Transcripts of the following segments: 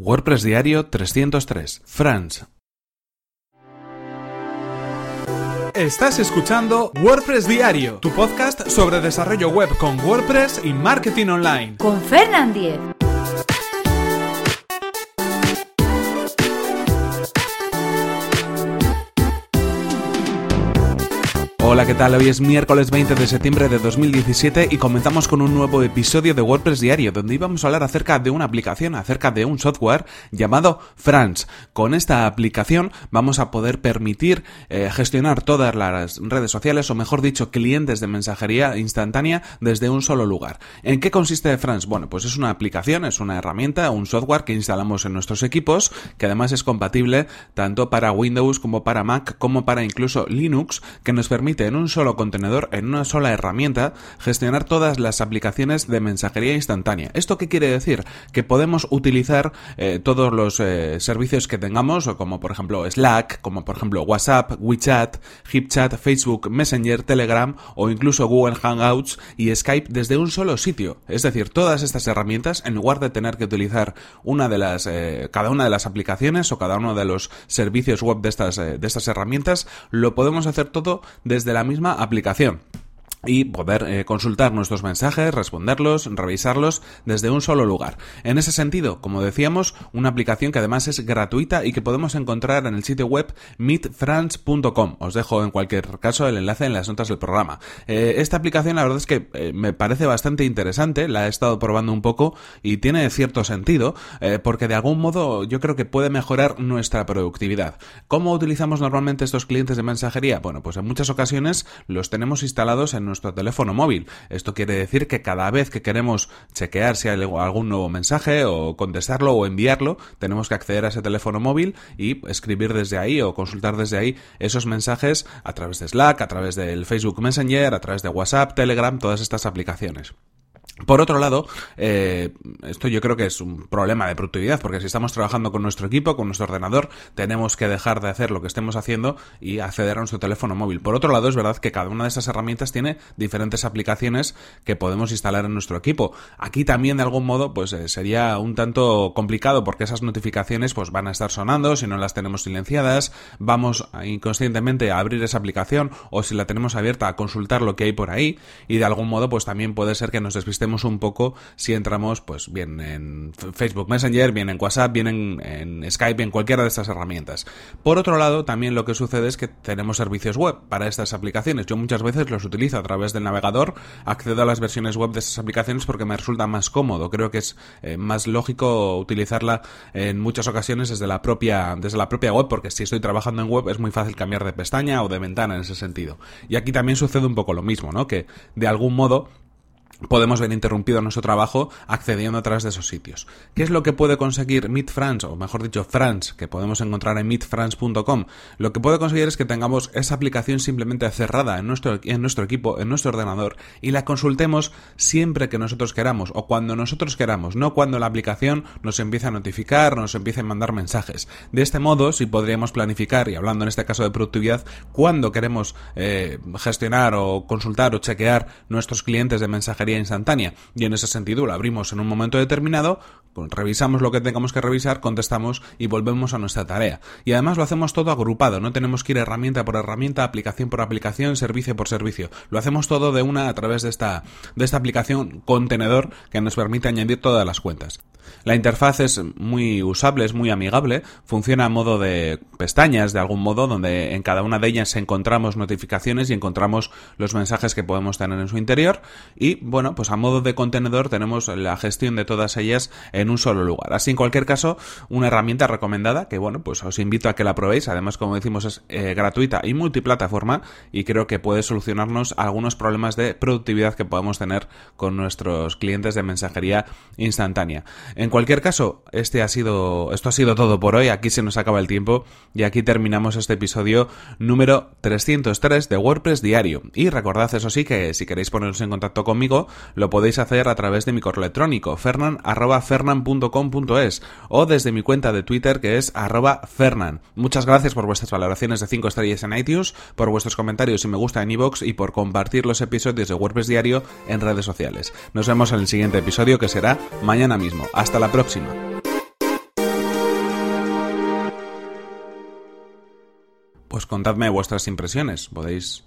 WordPress Diario 303. France. Estás escuchando WordPress Diario, tu podcast sobre desarrollo web con WordPress y marketing online. Con Fernand Diez. Hola, ¿qué tal? Hoy es miércoles 20 de septiembre de 2017 y comenzamos con un nuevo episodio de WordPress Diario, donde íbamos a hablar acerca de una aplicación, acerca de un software llamado France. Con esta aplicación vamos a poder permitir eh, gestionar todas las redes sociales, o mejor dicho, clientes de mensajería instantánea desde un solo lugar. ¿En qué consiste France? Bueno, pues es una aplicación, es una herramienta, un software que instalamos en nuestros equipos, que además es compatible tanto para Windows como para Mac, como para incluso Linux, que nos permite en un solo contenedor, en una sola herramienta, gestionar todas las aplicaciones de mensajería instantánea. ¿Esto qué quiere decir? Que podemos utilizar eh, todos los eh, servicios que tengamos, como por ejemplo Slack, como por ejemplo WhatsApp, WeChat, HipChat, Facebook, Messenger, Telegram o incluso Google Hangouts y Skype desde un solo sitio. Es decir, todas estas herramientas, en lugar de tener que utilizar una de las, eh, cada una de las aplicaciones o cada uno de los servicios web de estas, de estas herramientas, lo podemos hacer todo desde de la misma aplicación y poder eh, consultar nuestros mensajes, responderlos, revisarlos desde un solo lugar. En ese sentido, como decíamos, una aplicación que además es gratuita y que podemos encontrar en el sitio web meetfrance.com. Os dejo en cualquier caso el enlace en las notas del programa. Eh, esta aplicación la verdad es que eh, me parece bastante interesante, la he estado probando un poco y tiene cierto sentido porque de algún modo yo creo que puede mejorar nuestra productividad. ¿Cómo utilizamos normalmente estos clientes de mensajería? Bueno, pues en muchas ocasiones los tenemos instalados en nuestro teléfono móvil. Esto quiere decir que cada vez que queremos chequear si hay algún nuevo mensaje o contestarlo o enviarlo, tenemos que acceder a ese teléfono móvil y escribir desde ahí o consultar desde ahí esos mensajes a través de Slack, a través del Facebook Messenger, a través de WhatsApp, Telegram, todas estas aplicaciones. Por otro lado, eh, esto yo creo que es un problema de productividad, porque si estamos trabajando con nuestro equipo, con nuestro ordenador, tenemos que dejar de hacer lo que estemos haciendo y acceder a nuestro teléfono móvil. Por otro lado, es verdad que cada una de esas herramientas tiene diferentes aplicaciones que podemos instalar en nuestro equipo. Aquí también, de algún modo, pues eh, sería un tanto complicado porque esas notificaciones pues van a estar sonando si no las tenemos silenciadas, vamos inconscientemente a abrir esa aplicación o si la tenemos abierta a consultar lo que hay por ahí y de algún modo pues también puede ser que nos despistemos un poco si entramos, pues bien en Facebook Messenger, bien en WhatsApp, bien en, Skype, en cualquiera de estas herramientas. Por otro lado, también lo que sucede es que tenemos servicios web para estas aplicaciones. Yo muchas veces los utilizo a través del navegador, accedo a las versiones web de estas aplicaciones porque me resulta más cómodo. Creo que es eh, más lógico utilizarla en muchas ocasiones desde la propia desde la propia web, porque si estoy trabajando en web es muy fácil cambiar de pestaña o de ventana en ese sentido. Y aquí también sucede un poco lo mismo, ¿no? Que de algún modo podemos ver interrumpido nuestro trabajo accediendo a través de esos sitios. ¿Qué es lo que puede conseguir Meet France, o mejor dicho, France, que podemos encontrar en meetfrance.com? Lo que puede conseguir es que tengamos esa aplicación simplemente cerrada en nuestro, en nuestro equipo, en nuestro ordenador, y la consultemos siempre que nosotros queramos, o cuando nosotros queramos, no cuando la aplicación nos empiece a notificar, nos empiece a mandar mensajes. De este modo, si podríamos planificar, y hablando en este caso de productividad, cuando queremos eh, gestionar o consultar o chequear nuestros clientes de mensajería instantánea. Y en ese sentido lo abrimos en un momento determinado, revisamos lo que tengamos que revisar, contestamos y volvemos a nuestra tarea. Y además lo hacemos todo agrupado, no tenemos que ir herramienta por herramienta, aplicación por aplicación, servicio por servicio. Lo hacemos todo de una a través de esta, de esta aplicación contenedor que nos permite añadir todas las cuentas. La interfaz es muy usable, es muy amigable, funciona a modo de pestañas de algún modo, donde en cada una de ellas encontramos notificaciones y encontramos los mensajes que podemos tener en su interior. Y bueno, pues a modo de contenedor tenemos la gestión de todas ellas en un solo lugar. Así, en cualquier caso, una herramienta recomendada que bueno, pues os invito a que la probéis. Además, como decimos, es eh, gratuita y multiplataforma y creo que puede solucionarnos algunos problemas de productividad que podemos tener con nuestros clientes de mensajería instantánea. En cualquier caso, este ha sido, esto ha sido todo por hoy. Aquí se nos acaba el tiempo y aquí terminamos este episodio número 303 de WordPress Diario. Y recordad, eso sí, que si queréis poneros en contacto conmigo, lo podéis hacer a través de mi correo electrónico fernan.fernan.com.es o desde mi cuenta de Twitter que es arroba fernan. Muchas gracias por vuestras valoraciones de 5 estrellas en iTunes, por vuestros comentarios y me gusta en iVoox y por compartir los episodios de WordPress Diario en redes sociales. Nos vemos en el siguiente episodio que será mañana mismo. Hasta la próxima. Pues contadme vuestras impresiones. Podéis,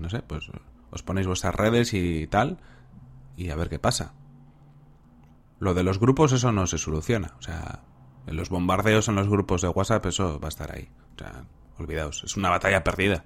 no sé, pues os ponéis vuestras redes y tal y a ver qué pasa. Lo de los grupos, eso no se soluciona. O sea, en los bombardeos en los grupos de WhatsApp, eso va a estar ahí. O sea, olvidaos, es una batalla perdida.